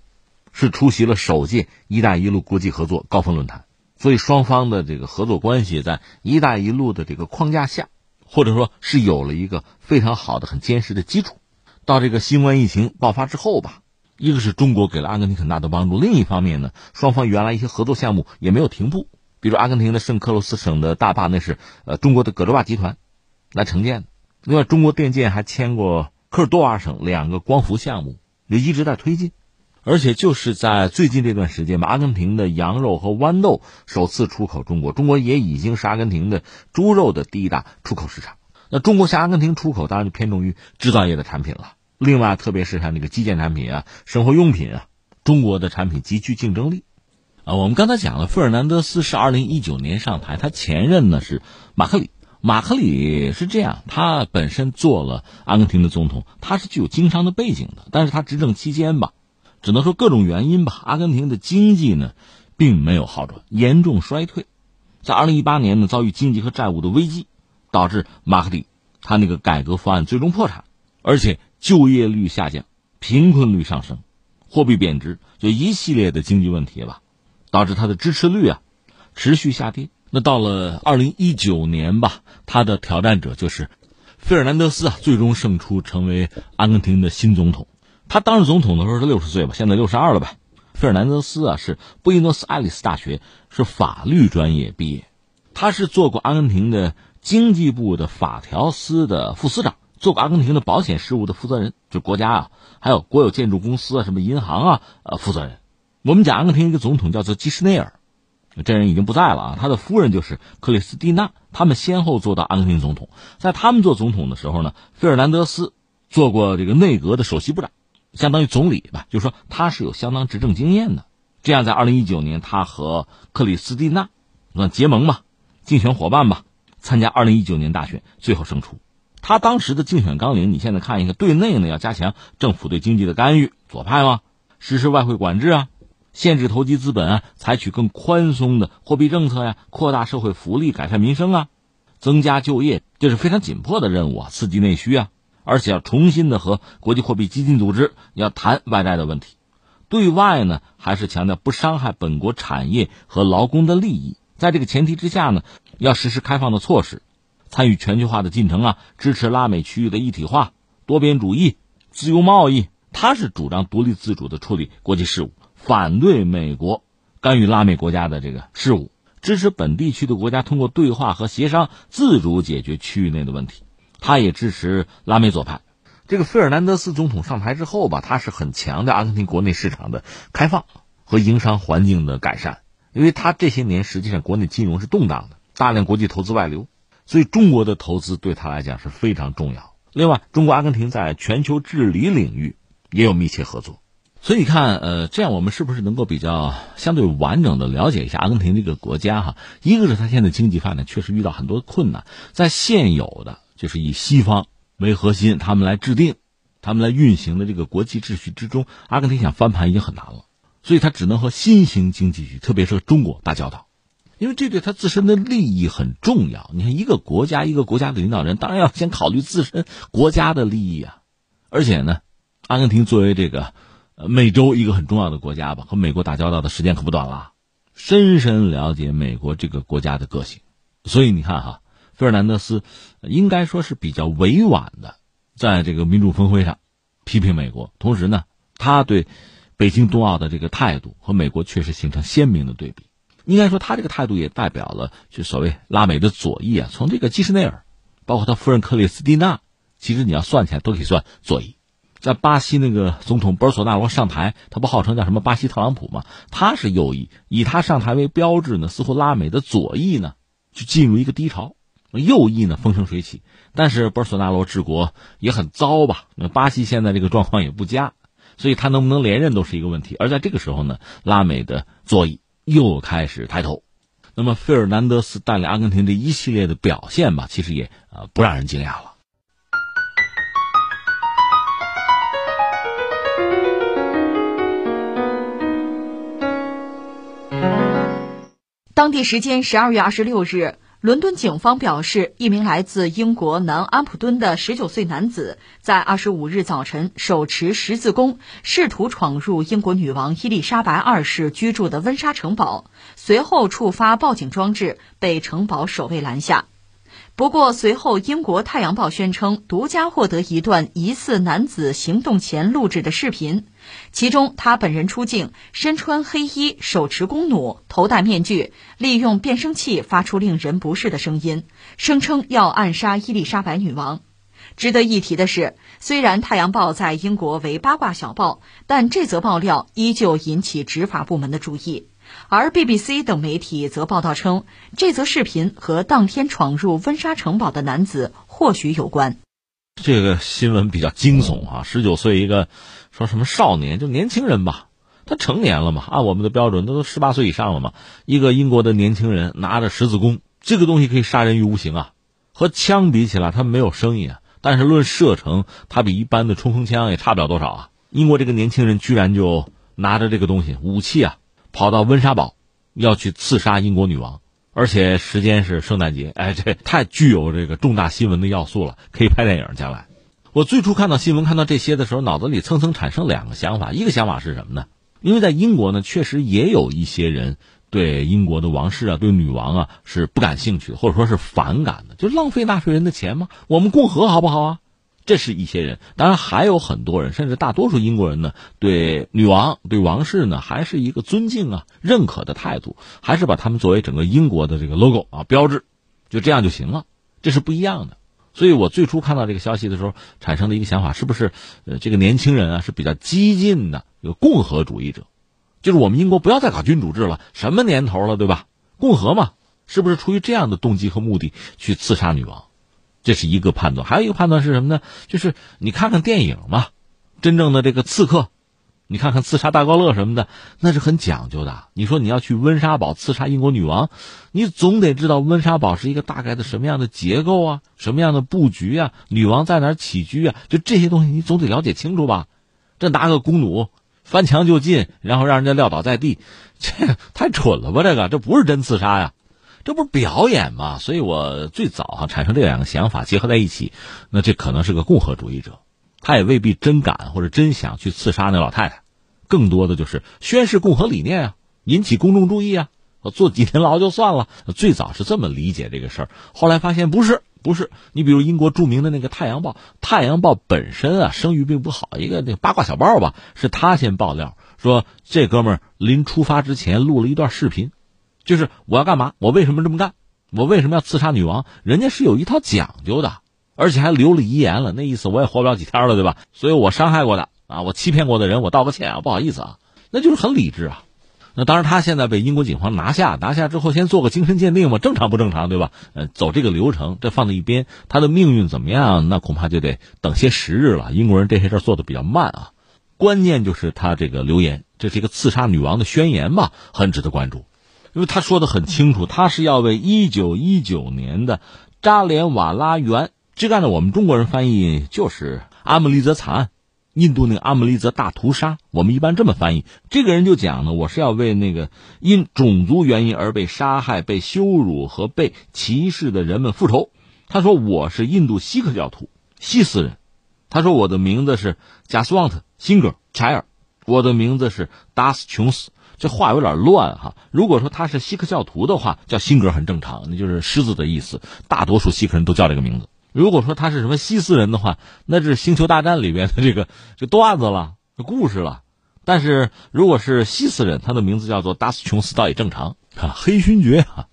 是出席了首届“一带一路”国际合作高峰论坛，所以双方的这个合作关系在“一带一路”的这个框架下，或者说是有了一个非常好的、很坚实的基础。到这个新冠疫情爆发之后吧，一个是中国给了阿根廷很大的帮助，另一方面呢，双方原来一些合作项目也没有停步，比如阿根廷的圣克洛斯省的大坝，那是呃中国的葛洲坝集团来承建的。另外，中国电建还签过。科尔多瓦省两个光伏项目也一直在推进，而且就是在最近这段时间，阿根廷的羊肉和豌豆首次出口中国，中国也已经是阿根廷的猪肉的第一大出口市场。那中国向阿根廷出口当然就偏重于制造业的产品了。另外，特别是像那个基建产品啊、生活用品啊，中国的产品极具竞争力。啊，我们刚才讲了，费尔南德斯是二零一九年上台，他前任呢是马克里。马克里是这样，他本身做了阿根廷的总统，他是具有经商的背景的。但是他执政期间吧，只能说各种原因吧，阿根廷的经济呢，并没有好转，严重衰退。在二零一八年呢，遭遇经济和债务的危机，导致马克蒂他那个改革方案最终破产，而且就业率下降，贫困率上升，货币贬值，就一系列的经济问题吧，导致他的支持率啊持续下跌。那到了二零一九年吧，他的挑战者就是费尔南德斯啊，最终胜出，成为阿根廷的新总统。他当上总统的时候是六十岁吧，现在六十二了吧。费尔南德斯啊，是布宜诺斯艾利斯大学是法律专业毕业，他是做过阿根廷的经济部的法条司的副司长，做过阿根廷的保险事务的负责人，就国家啊，还有国有建筑公司啊，什么银行啊，呃，负责人。我们讲阿根廷一个总统叫做基什内尔。这人已经不在了啊，他的夫人就是克里斯蒂娜，他们先后做到阿根廷总统。在他们做总统的时候呢，费尔南德斯做过这个内阁的首席部长，相当于总理吧，就是说他是有相当执政经验的。这样，在二零一九年，他和克里斯蒂娜算结盟吧，竞选伙伴吧，参加二零一九年大选，最后胜出。他当时的竞选纲领，你现在看一个，对内呢要加强政府对经济的干预，左派吗？实施外汇管制啊。限制投机资本啊，采取更宽松的货币政策呀，扩大社会福利，改善民生啊，增加就业，这是非常紧迫的任务啊，刺激内需啊，而且要重新的和国际货币基金组织要谈外债的问题。对外呢，还是强调不伤害本国产业和劳工的利益。在这个前提之下呢，要实施开放的措施，参与全球化的进程啊，支持拉美区域的一体化、多边主义、自由贸易。他是主张独立自主的处理国际事务。反对美国干预拉美国家的这个事务，支持本地区的国家通过对话和协商自主解决区域内的问题。他也支持拉美左派。这个费尔南德斯总统上台之后吧，他是很强调阿根廷国内市场的开放和营商环境的改善，因为他这些年实际上国内金融是动荡的，大量国际投资外流，所以中国的投资对他来讲是非常重要。另外，中国阿根廷在全球治理领域也有密切合作。所以你看，呃，这样我们是不是能够比较相对完整的了解一下阿根廷这个国家哈？一个是它现在经济发展确实遇到很多困难，在现有的就是以西方为核心，他们来制定、他们来运行的这个国际秩序之中，阿根廷想翻盘已经很难了，所以他只能和新兴经济体，特别是中国打交道，因为这对他自身的利益很重要。你看，一个国家一个国家的领导人，当然要先考虑自身国家的利益啊，而且呢，阿根廷作为这个。美洲一个很重要的国家吧，和美国打交道的时间可不短了，深深了解美国这个国家的个性，所以你看哈，费尔南德斯应该说是比较委婉的，在这个民主峰会上批评美国，同时呢，他对北京冬奥的这个态度和美国确实形成鲜明的对比。应该说，他这个态度也代表了就所谓拉美的左翼啊，从这个基什内尔，包括他夫人克里斯蒂娜，其实你要算起来都可以算左翼。在巴西那个总统博尔索纳罗上台，他不号称叫什么巴西特朗普吗？他是右翼，以他上台为标志呢，似乎拉美的左翼呢就进入一个低潮，右翼呢风生水起。但是博尔索纳罗治国也很糟吧？那巴西现在这个状况也不佳，所以他能不能连任都是一个问题。而在这个时候呢，拉美的左翼又开始抬头。那么费尔南德斯带领阿根廷这一系列的表现吧，其实也呃不让人惊讶了。当地时间十二月二十六日，伦敦警方表示，一名来自英国南安普敦的十九岁男子，在二十五日早晨手持十字弓，试图闯入英国女王伊丽莎白二世居住的温莎城堡，随后触发报警装置，被城堡守卫拦下。不过，随后英国《太阳报》宣称，独家获得一段疑似男子行动前录制的视频，其中他本人出镜，身穿黑衣，手持弓弩，头戴面具，利用变声器发出令人不适的声音，声称要暗杀伊丽莎白女王。值得一提的是，虽然《太阳报》在英国为八卦小报，但这则爆料依旧引起执法部门的注意。而 BBC 等媒体则报道称，这则视频和当天闯入温莎城堡的男子或许有关。这个新闻比较惊悚啊！十九岁一个说什么少年，就年轻人吧，他成年了嘛？按我们的标准，他都十八岁以上了嘛？一个英国的年轻人拿着十字弓，这个东西可以杀人于无形啊！和枪比起来，他没有声音啊，但是论射程，他比一般的冲锋枪也差不了多少啊！英国这个年轻人居然就拿着这个东西武器啊！跑到温莎堡，要去刺杀英国女王，而且时间是圣诞节，哎，这太具有这个重大新闻的要素了，可以拍电影。将来，我最初看到新闻看到这些的时候，脑子里蹭蹭产生两个想法，一个想法是什么呢？因为在英国呢，确实也有一些人对英国的王室啊，对女王啊是不感兴趣，或者说是反感的，就浪费纳税人的钱吗？我们共和好不好啊？这是一些人，当然还有很多人，甚至大多数英国人呢，对女王、对王室呢，还是一个尊敬啊、认可的态度，还是把他们作为整个英国的这个 logo 啊标志，就这样就行了。这是不一样的。所以我最初看到这个消息的时候，产生的一个想法，是不是呃这个年轻人啊是比较激进的，有共和主义者，就是我们英国不要再搞君主制了，什么年头了，对吧？共和嘛，是不是出于这样的动机和目的去刺杀女王？这是一个判断，还有一个判断是什么呢？就是你看看电影嘛，真正的这个刺客，你看看刺杀大高乐什么的，那是很讲究的。你说你要去温莎堡刺杀英国女王，你总得知道温莎堡是一个大概的什么样的结构啊，什么样的布局啊，女王在哪起居啊，就这些东西你总得了解清楚吧。这拿个弓弩翻墙就进，然后让人家撂倒在地，这太蠢了吧？这个这不是真刺杀呀。这不是表演吗？所以我最早哈产生这两个想法结合在一起，那这可能是个共和主义者，他也未必真敢或者真想去刺杀那老太太，更多的就是宣示共和理念啊，引起公众注意啊，坐几天牢就算了。最早是这么理解这个事儿，后来发现不是，不是。你比如英国著名的那个《太阳报》，《太阳报》本身啊声誉并不好，一个那八卦小报吧，是他先爆料说这哥们儿临出发之前录了一段视频。就是我要干嘛？我为什么这么干？我为什么要刺杀女王？人家是有一套讲究的，而且还留了遗言了。那意思我也活不了几天了，对吧？所以我伤害过的啊，我欺骗过的人，我道个歉啊，不好意思啊，那就是很理智啊。那当然，他现在被英国警方拿下，拿下之后先做个精神鉴定嘛，正常不正常，对吧？呃，走这个流程，这放在一边，他的命运怎么样？那恐怕就得等些时日了。英国人这些事做的比较慢啊。关键就是他这个留言，这是一个刺杀女王的宣言吧，很值得关注。因为他说的很清楚，他是要为一九一九年的扎连瓦拉园，这个按照我们中国人翻译就是阿姆利则惨案，印度那个阿姆利则大屠杀，我们一般这么翻译。这个人就讲呢，我是要为那个因种族原因而被杀害、被羞辱和被歧视的人们复仇。他说我是印度锡克教徒，西斯人。他说我的名字是贾斯旺特辛格柴尔，我的名字是达斯琼斯。这话有点乱哈。如果说他是锡克教徒的话，叫辛格很正常，那就是狮子的意思。大多数锡克人都叫这个名字。如果说他是什么西斯人的话，那是《星球大战》里边的这个这段子了，这故事了。但是如果是西斯人，他的名字叫做达斯琼斯，倒也正常啊。黑勋爵啊，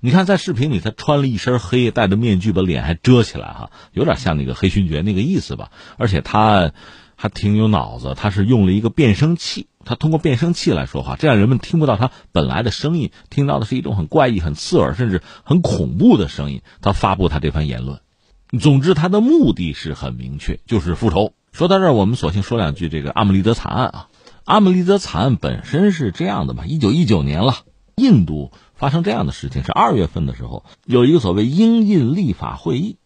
你看在视频里他穿了一身黑，戴着面具，把脸还遮起来哈，有点像那个黑勋爵那个意思吧。而且他还挺有脑子，他是用了一个变声器。他通过变声器来说话，这样人们听不到他本来的声音，听到的是一种很怪异、很刺耳，甚至很恐怖的声音。他发布他这番言论，总之他的目的是很明确，就是复仇。说到这儿，我们索性说两句这个阿姆利德惨案啊。阿姆利德惨案本身是这样的嘛，一九一九年了，印度发生这样的事情是二月份的时候，有一个所谓英印立法会议，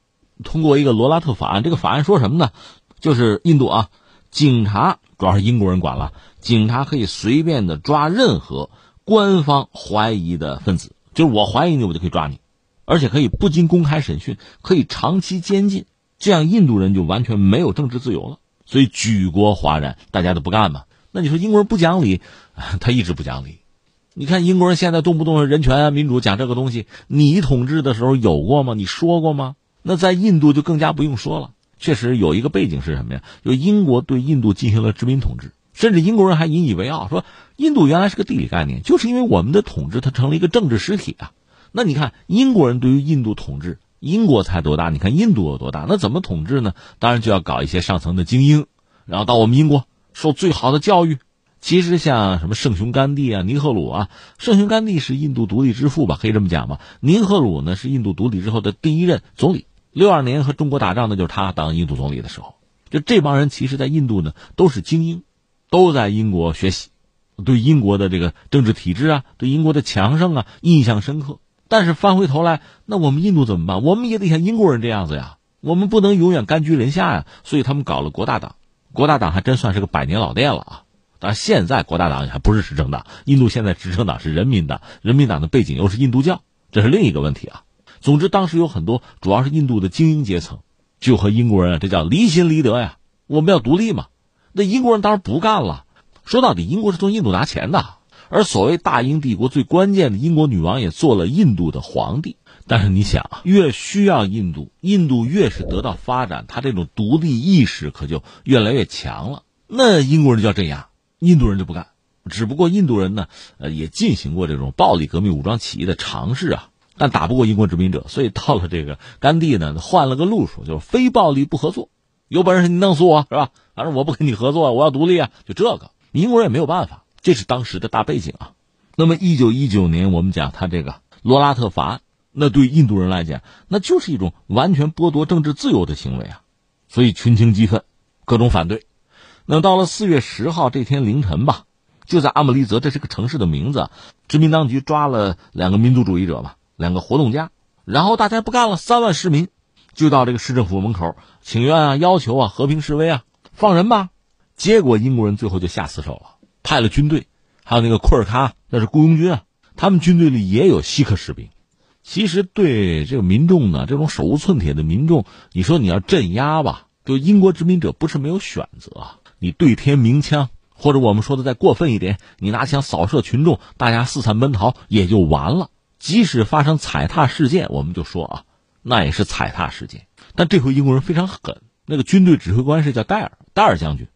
通过一个罗拉特法案。这个法案说什么呢？就是印度啊，警察主要是英国人管了。警察可以随便的抓任何官方怀疑的分子，就是我怀疑你，我就可以抓你，而且可以不经公开审讯，可以长期监禁，这样印度人就完全没有政治自由了。所以举国哗然，大家都不干嘛。那你说英国人不讲理，他一直不讲理。你看英国人现在动不动人权啊、民主讲这个东西，你统治的时候有过吗？你说过吗？那在印度就更加不用说了。确实有一个背景是什么呀？就英国对印度进行了殖民统治。甚至英国人还引以为傲，说印度原来是个地理概念，就是因为我们的统治，它成了一个政治实体啊。那你看英国人对于印度统治，英国才多大？你看印度有多大？那怎么统治呢？当然就要搞一些上层的精英，然后到我们英国受最好的教育。其实像什么圣雄甘地啊、尼赫鲁啊，圣雄甘地是印度独立之父吧，可以这么讲吧。尼赫鲁呢是印度独立之后的第一任总理，六二年和中国打仗的就是他当印度总理的时候。就这帮人其实，在印度呢都是精英。都在英国学习，对英国的这个政治体制啊，对英国的强盛啊印象深刻。但是翻回头来，那我们印度怎么办？我们也得像英国人这样子呀，我们不能永远甘居人下呀。所以他们搞了国大党，国大党还真算是个百年老店了啊。但现在国大党还不是执政党，印度现在执政党是人民党，人民党的背景又是印度教，这是另一个问题啊。总之，当时有很多主要是印度的精英阶层，就和英国人这叫离心离德呀，我们要独立嘛。那英国人当然不干了。说到底，英国是从印度拿钱的，而所谓大英帝国最关键的英国女王也做了印度的皇帝。但是你想啊，越需要印度，印度越是得到发展，他这种独立意识可就越来越强了。那英国人就要镇压，印度人就不干。只不过印度人呢，呃，也进行过这种暴力革命、武装起义的尝试啊，但打不过英国殖民者，所以到了这个甘地呢，换了个路数，就是非暴力不合作。有本事你弄死我是吧？反正我不跟你合作，我要独立啊！就这个，英国人也没有办法，这是当时的大背景啊。那么，一九一九年，我们讲他这个罗拉特法案。那对印度人来讲，那就是一种完全剥夺政治自由的行为啊，所以群情激愤，各种反对。那到了四月十号这天凌晨吧，就在阿姆利泽，这是个城市的名字，殖民当局抓了两个民族主义者吧，两个活动家，然后大家不干了，三万市民就到这个市政府门口请愿啊，要求啊和平示威啊，放人吧。结果英国人最后就下死手了，派了军队，还有那个库尔喀，那是雇佣军啊，他们军队里也有锡克士兵。其实对这个民众呢，这种手无寸铁的民众，你说你要镇压吧，就英国殖民者不是没有选择。你对天鸣枪，或者我们说的再过分一点，你拿枪扫射群众，大家四散奔逃也就完了。即使发生踩踏事件，我们就说啊，那也是踩踏事件。但这回英国人非常狠，那个军队指挥官是叫戴尔，戴尔将军，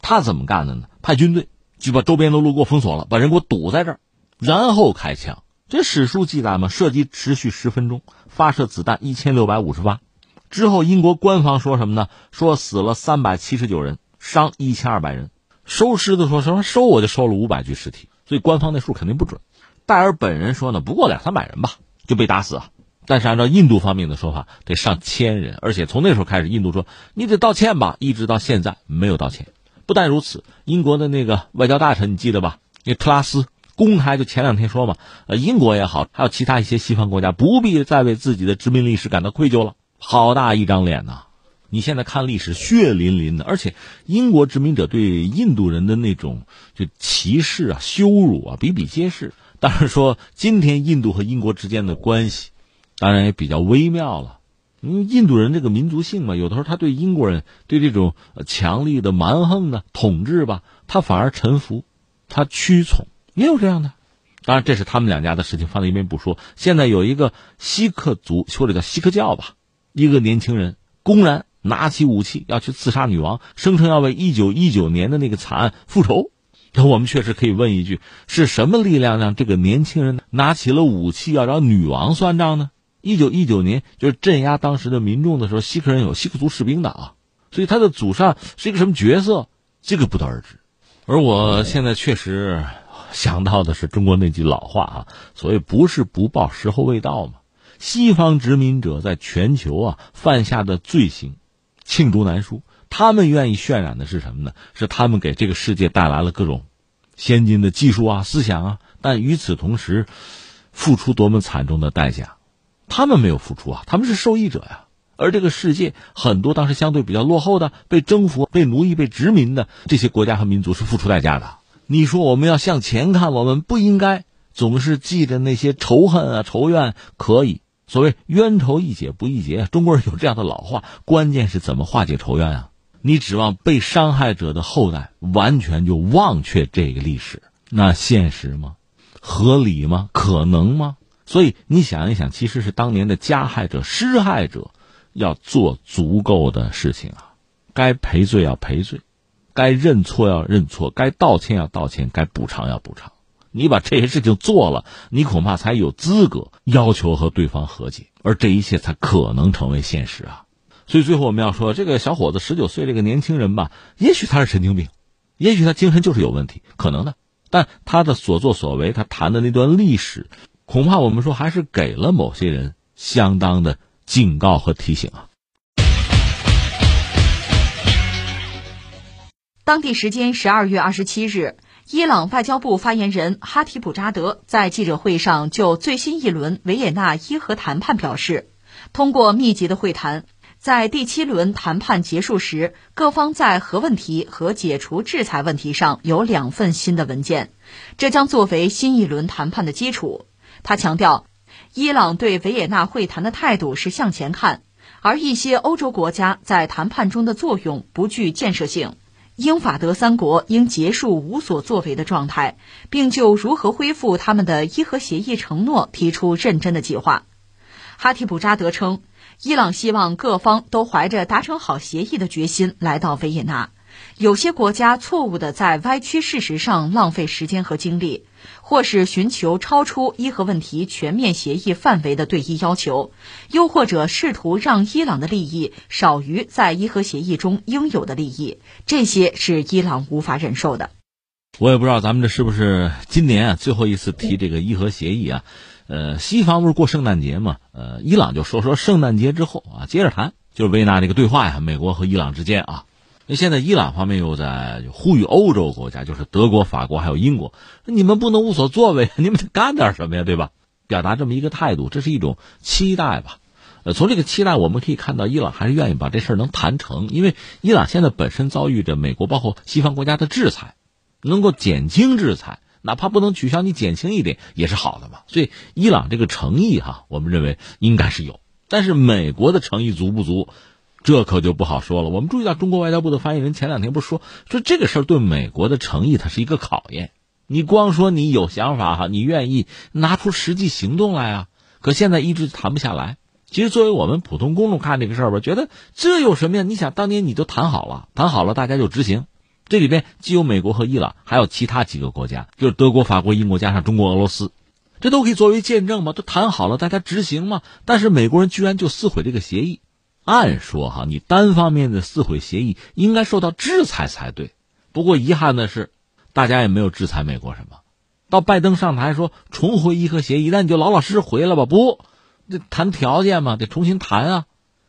他怎么干的呢？派军队就把周边的路给我封锁了，把人给我堵在这儿，然后开枪。这史书记载嘛，射击持续十分钟，发射子弹一千六百五十发。之后，英国官方说什么呢？说死了三百七十九人，伤一千二百人。收尸的说什么？收我就收了五百具尸体。所以官方那数肯定不准。戴尔本人说呢，不过两三百人吧，就被打死啊。但是按照印度方面的说法，得上千人。而且从那时候开始，印度说你得道歉吧，一直到现在没有道歉。不但如此，英国的那个外交大臣你记得吧？那特拉斯。公开就前两天说嘛，呃，英国也好，还有其他一些西方国家，不必再为自己的殖民历史感到愧疚了。好大一张脸呐！你现在看历史，血淋淋的，而且英国殖民者对印度人的那种就歧视啊、羞辱啊，比比皆是。当然说，今天印度和英国之间的关系，当然也比较微妙了。因为印度人这个民族性嘛，有的时候他对英国人对这种强力的蛮横的统治吧，他反而臣服，他屈从。也有这样的，当然这是他们两家的事情，放在一边不说。现在有一个锡克族或者叫锡克教吧，一个年轻人公然拿起武器要去刺杀女王，声称要为一九一九年的那个惨案复仇。那我们确实可以问一句：是什么力量让这个年轻人拿起了武器要找女王算账呢？一九一九年就是镇压当时的民众的时候，锡克人有锡克族士兵的啊，所以他的祖上是一个什么角色，这个不得而知。而我现在确实。想到的是中国那句老话啊，所谓不是不报，时候未到嘛。西方殖民者在全球啊犯下的罪行，罄竹难书。他们愿意渲染的是什么呢？是他们给这个世界带来了各种先进的技术啊、思想啊，但与此同时，付出多么惨重的代价。他们没有付出啊，他们是受益者呀。而这个世界很多当时相对比较落后的、被征服、被奴役、被殖民的这些国家和民族是付出代价的。你说我们要向前看，我们不应该总是记着那些仇恨啊、仇怨。可以，所谓冤仇易解不易结，中国人有这样的老话。关键是怎么化解仇怨啊？你指望被伤害者的后代完全就忘却这个历史，那现实吗？合理吗？可能吗？所以你想一想，其实是当年的加害者、施害者要做足够的事情啊，该赔罪要赔罪。该认错要认错，该道歉要道歉，该补偿要补偿。你把这些事情做了，你恐怕才有资格要求和对方和解，而这一切才可能成为现实啊！所以最后我们要说，这个小伙子十九岁，这个年轻人吧，也许他是神经病，也许他精神就是有问题，可能的。但他的所作所为，他谈的那段历史，恐怕我们说还是给了某些人相当的警告和提醒啊。当地时间十二月二十七日，伊朗外交部发言人哈提普扎德在记者会上就最新一轮维也纳伊核谈判表示，通过密集的会谈，在第七轮谈判结束时，各方在核问题和解除制裁问题上有两份新的文件，这将作为新一轮谈判的基础。他强调，伊朗对维也纳会谈的态度是向前看，而一些欧洲国家在谈判中的作用不具建设性。英法德三国应结束无所作为的状态，并就如何恢复他们的伊核协议承诺提出认真的计划。哈提普扎德称，伊朗希望各方都怀着达成好协议的决心来到维也纳。有些国家错误地在歪曲事实上浪费时间和精力，或是寻求超出伊核问题全面协议范围的对伊要求，又或者试图让伊朗的利益少于在伊核协议中应有的利益，这些是伊朗无法忍受的。我也不知道咱们这是不是今年最后一次提这个伊核协议啊？呃，西方不是过圣诞节嘛？呃，伊朗就说说圣诞节之后啊，接着谈，就是维纳这个对话呀，美国和伊朗之间啊。那现在伊朗方面又在呼吁欧洲国家，就是德国、法国还有英国，你们不能无所作为，你们得干点什么呀，对吧？表达这么一个态度，这是一种期待吧？呃，从这个期待我们可以看到，伊朗还是愿意把这事儿能谈成，因为伊朗现在本身遭遇着美国包括西方国家的制裁，能够减轻制裁，哪怕不能取消，你减轻一点也是好的嘛。所以伊朗这个诚意哈，我们认为应该是有，但是美国的诚意足不足？这可就不好说了。我们注意到，中国外交部的发言人前两天不是说说这个事儿对美国的诚意，它是一个考验。你光说你有想法哈，你愿意拿出实际行动来啊？可现在一直谈不下来。其实作为我们普通公众看这个事儿吧，觉得这有什么呀？你想当年你都谈好了，谈好了大家就执行。这里边既有美国和伊朗，还有其他几个国家，就是德国、法国、英国加上中国、俄罗斯，这都可以作为见证嘛？都谈好了，大家执行嘛？但是美国人居然就撕毁这个协议。按说哈，你单方面的撕毁协议应该受到制裁才对。不过遗憾的是，大家也没有制裁美国什么。到拜登上台说重回伊核协议，那你就老老实实回来吧。不，这谈条件嘛，得重新谈啊。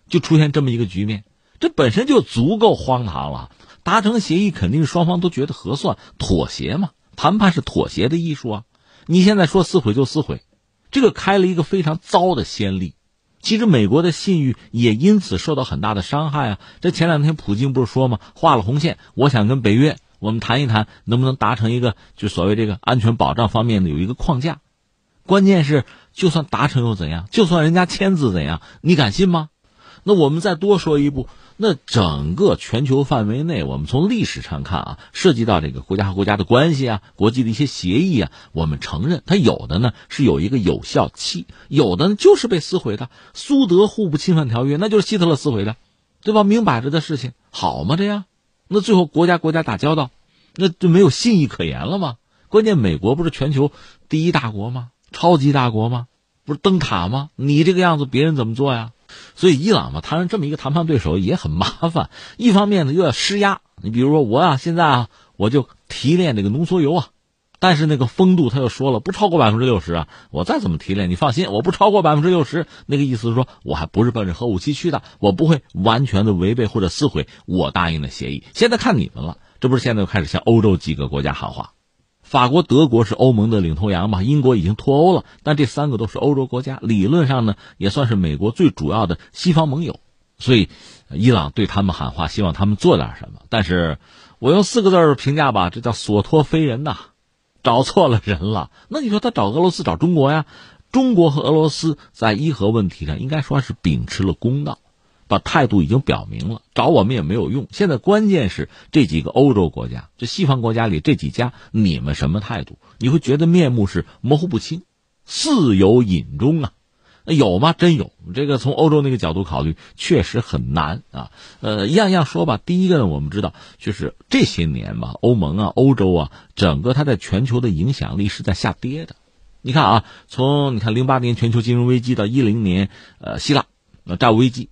就出现这么一个局面，这本身就足够荒唐了。达成协议肯定是双方都觉得合算，妥协嘛。谈判是妥协的艺术啊。你现在说撕毁就撕毁，这个开了一个非常糟的先例。其实美国的信誉也因此受到很大的伤害啊！这前两天普京不是说吗？画了红线，我想跟北约我们谈一谈，能不能达成一个就所谓这个安全保障方面的有一个框架。关键是，就算达成又怎样？就算人家签字怎样？你敢信吗？那我们再多说一步。那整个全球范围内，我们从历史上看啊，涉及到这个国家和国家的关系啊，国际的一些协议啊，我们承认它有的呢是有一个有效期，有的呢就是被撕毁的。苏德互不侵犯条约那就是希特勒撕毁的，对吧？明摆着的事情，好吗？这样，那最后国家国家打交道，那就没有信义可言了吗？关键美国不是全球第一大国吗？超级大国吗？不是灯塔吗？你这个样子，别人怎么做呀？所以伊朗嘛，他这么一个谈判对手也很麻烦。一方面呢，又要施压。你比如说我啊，现在啊，我就提炼这个浓缩铀啊，但是那个风度他又说了，不超过百分之六十啊。我再怎么提炼，你放心，我不超过百分之六十。那个意思是说，我还不是奔着核武器去的，我不会完全的违背或者撕毁我答应的协议。现在看你们了，这不是现在又开始向欧洲几个国家喊话。法国、德国是欧盟的领头羊嘛？英国已经脱欧了，但这三个都是欧洲国家，理论上呢也算是美国最主要的西方盟友。所以，伊朗对他们喊话，希望他们做点什么。但是，我用四个字评价吧，这叫所托非人呐，找错了人了。那你说他找俄罗斯、找中国呀？中国和俄罗斯在伊核问题上应该说是秉持了公道。把态度已经表明了，找我们也没有用。现在关键是这几个欧洲国家，这西方国家里这几家，你们什么态度？你会觉得面目是模糊不清，似有隐衷啊？有吗？真有。这个从欧洲那个角度考虑，确实很难啊。呃，一样一样说吧。第一个呢，我们知道，就是这些年吧，欧盟啊、欧洲啊，整个它在全球的影响力是在下跌的。你看啊，从你看零八年全球金融危机到一零年，呃，希腊那债务危机。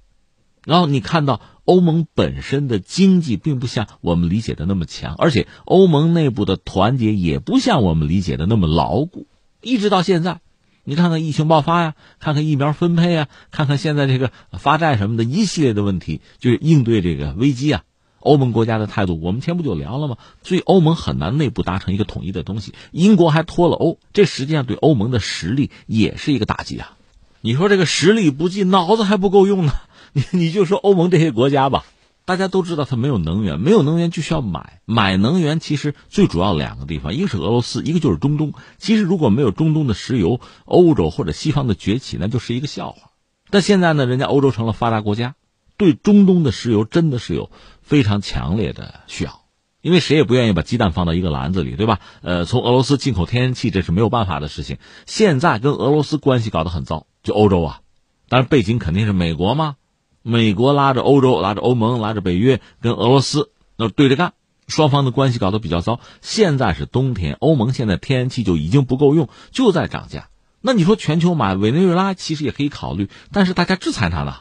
然后你看到欧盟本身的经济并不像我们理解的那么强，而且欧盟内部的团结也不像我们理解的那么牢固。一直到现在，你看看疫情爆发呀，看看疫苗分配啊，看看现在这个发债什么的一系列的问题，就是应对这个危机啊。欧盟国家的态度，我们前不久聊了吗？所以欧盟很难内部达成一个统一的东西。英国还脱了欧，这实际上对欧盟的实力也是一个打击啊。你说这个实力不济，脑子还不够用呢？你你就说欧盟这些国家吧，大家都知道它没有能源，没有能源就需要买，买能源其实最主要两个地方，一个是俄罗斯，一个就是中东。其实如果没有中东的石油，欧洲或者西方的崛起，那就是一个笑话。但现在呢，人家欧洲成了发达国家，对中东的石油真的是有非常强烈的需要。因为谁也不愿意把鸡蛋放到一个篮子里，对吧？呃，从俄罗斯进口天然气，这是没有办法的事情。现在跟俄罗斯关系搞得很糟，就欧洲啊，当然背景肯定是美国嘛。美国拉着欧洲，拉着欧盟，拉着北约，跟俄罗斯那对着干，双方的关系搞得比较糟。现在是冬天，欧盟现在天然气就已经不够用，就在涨价。那你说全球买委内瑞拉其实也可以考虑，但是大家制裁它呢？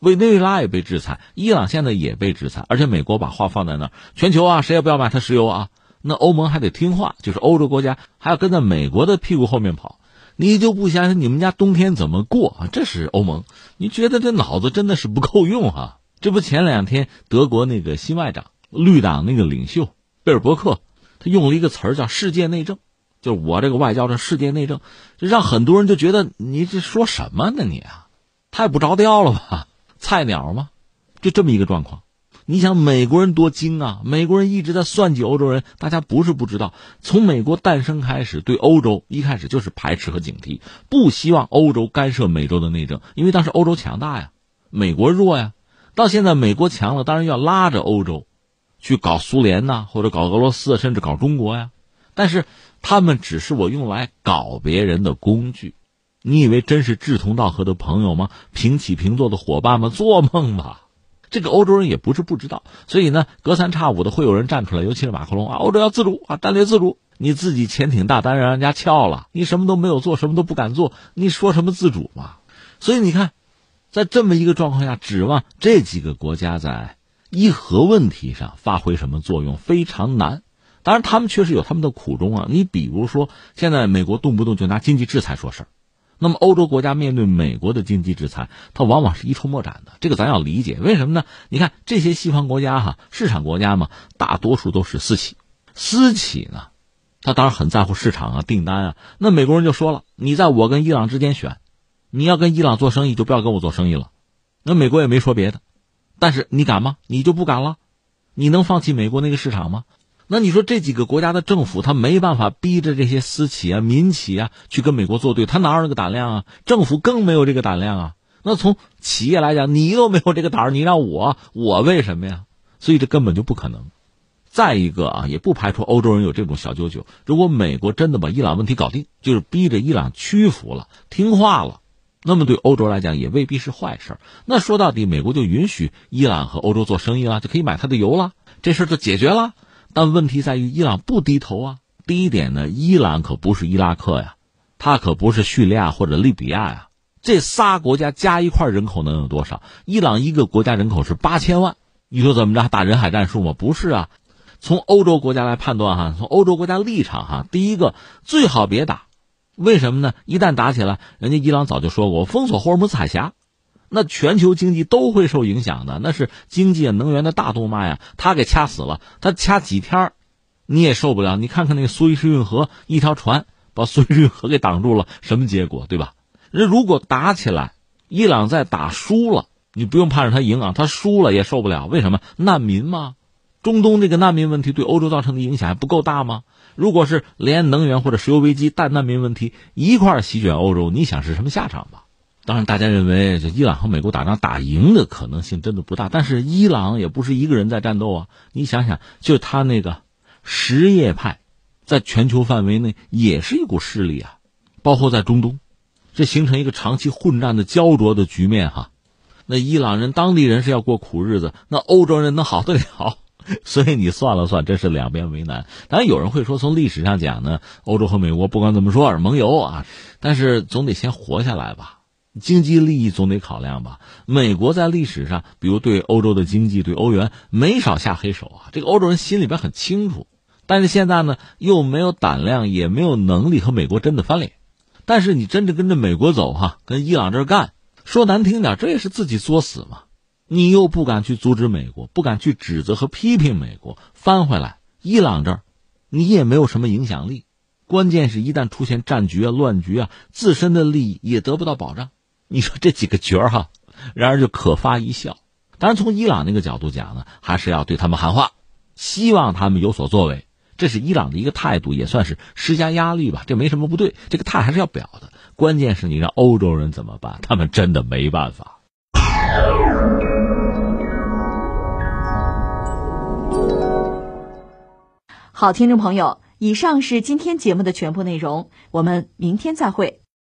委内瑞拉也被制裁，伊朗现在也被制裁，而且美国把话放在那儿，全球啊，谁也不要买它石油啊。那欧盟还得听话，就是欧洲国家还要跟在美国的屁股后面跑。你就不想想你们家冬天怎么过啊？这是欧盟，你觉得这脑子真的是不够用啊？这不前两天德国那个新外长、绿党那个领袖贝尔伯克，他用了一个词儿叫“世界内政”，就是我这个外交的世界内政，这让很多人就觉得你这说什么呢？你啊，太不着调了吧？菜鸟吗？就这么一个状况。你想美国人多精啊！美国人一直在算计欧洲人。大家不是不知道，从美国诞生开始，对欧洲一开始就是排斥和警惕，不希望欧洲干涉美洲的内政，因为当时欧洲强大呀，美国弱呀。到现在美国强了，当然要拉着欧洲去搞苏联呐，或者搞俄罗斯，甚至搞中国呀。但是他们只是我用来搞别人的工具。你以为真是志同道合的朋友吗？平起平坐的伙伴吗？做梦吧！这个欧洲人也不是不知道，所以呢，隔三差五的会有人站出来，尤其是马克龙啊，欧洲要自主啊，战略自主。你自己潜艇大单让人家撬了，你什么都没有做，什么都不敢做，你说什么自主嘛？所以你看，在这么一个状况下，指望这几个国家在伊核问题上发挥什么作用，非常难。当然，他们确实有他们的苦衷啊。你比如说，现在美国动不动就拿经济制裁说事儿。那么，欧洲国家面对美国的经济制裁，它往往是一筹莫展的。这个咱要理解，为什么呢？你看这些西方国家哈，市场国家嘛，大多数都是私企。私企呢，他当然很在乎市场啊、订单啊。那美国人就说了：“你在我跟伊朗之间选，你要跟伊朗做生意，就不要跟我做生意了。”那美国也没说别的，但是你敢吗？你就不敢了？你能放弃美国那个市场吗？那你说这几个国家的政府，他没办法逼着这些私企啊、民企啊去跟美国作对，他哪有那个胆量啊？政府更没有这个胆量啊。那从企业来讲，你都没有这个胆儿，你让我，我为什么呀？所以这根本就不可能。再一个啊，也不排除欧洲人有这种小九九。如果美国真的把伊朗问题搞定，就是逼着伊朗屈服了、听话了，那么对欧洲来讲也未必是坏事。那说到底，美国就允许伊朗和欧洲做生意了，就可以买他的油了，这事就解决了。但问题在于，伊朗不低头啊。第一点呢，伊朗可不是伊拉克呀，它可不是叙利亚或者利比亚呀。这仨国家加一块人口能有多少？伊朗一个国家人口是八千万，你说怎么着？打人海战术吗？不是啊。从欧洲国家来判断哈，从欧洲国家立场哈，第一个最好别打，为什么呢？一旦打起来，人家伊朗早就说过，封锁霍尔木兹海峡。那全球经济都会受影响的，那是经济啊能源的大动脉呀，他给掐死了，他掐几天你也受不了。你看看那个苏伊士运河，一条船把苏伊士运河给挡住了，什么结果，对吧？那如果打起来，伊朗再打输了，你不用盼着他赢啊，他输了也受不了。为什么？难民吗？中东这个难民问题对欧洲造成的影响还不够大吗？如果是连能源或者石油危机带难民问题一块席卷欧洲，你想是什么下场吧？当然，大家认为这伊朗和美国打仗打赢的可能性真的不大。但是伊朗也不是一个人在战斗啊！你想想，就他那个什叶派，在全球范围内也是一股势力啊，包括在中东，这形成一个长期混战的焦灼的局面哈。那伊朗人当地人是要过苦日子，那欧洲人能好得了？所以你算了算，真是两边为难。当然有人会说，从历史上讲呢，欧洲和美国不管怎么说是盟友啊，但是总得先活下来吧。经济利益总得考量吧。美国在历史上，比如对欧洲的经济、对欧元没少下黑手啊。这个欧洲人心里边很清楚，但是现在呢，又没有胆量，也没有能力和美国真的翻脸。但是你真的跟着美国走哈，跟伊朗这儿干，说难听点，这也是自己作死嘛。你又不敢去阻止美国，不敢去指责和批评美国，翻回来伊朗这儿，你也没有什么影响力。关键是一旦出现战局啊、乱局啊，自身的利益也得不到保障。你说这几个角儿哈，然而就可发一笑。当然，从伊朗那个角度讲呢，还是要对他们喊话，希望他们有所作为。这是伊朗的一个态度，也算是施加压力吧，这没什么不对。这个态还是要表的。关键是你让欧洲人怎么办？他们真的没办法。好，听众朋友，以上是今天节目的全部内容，我们明天再会。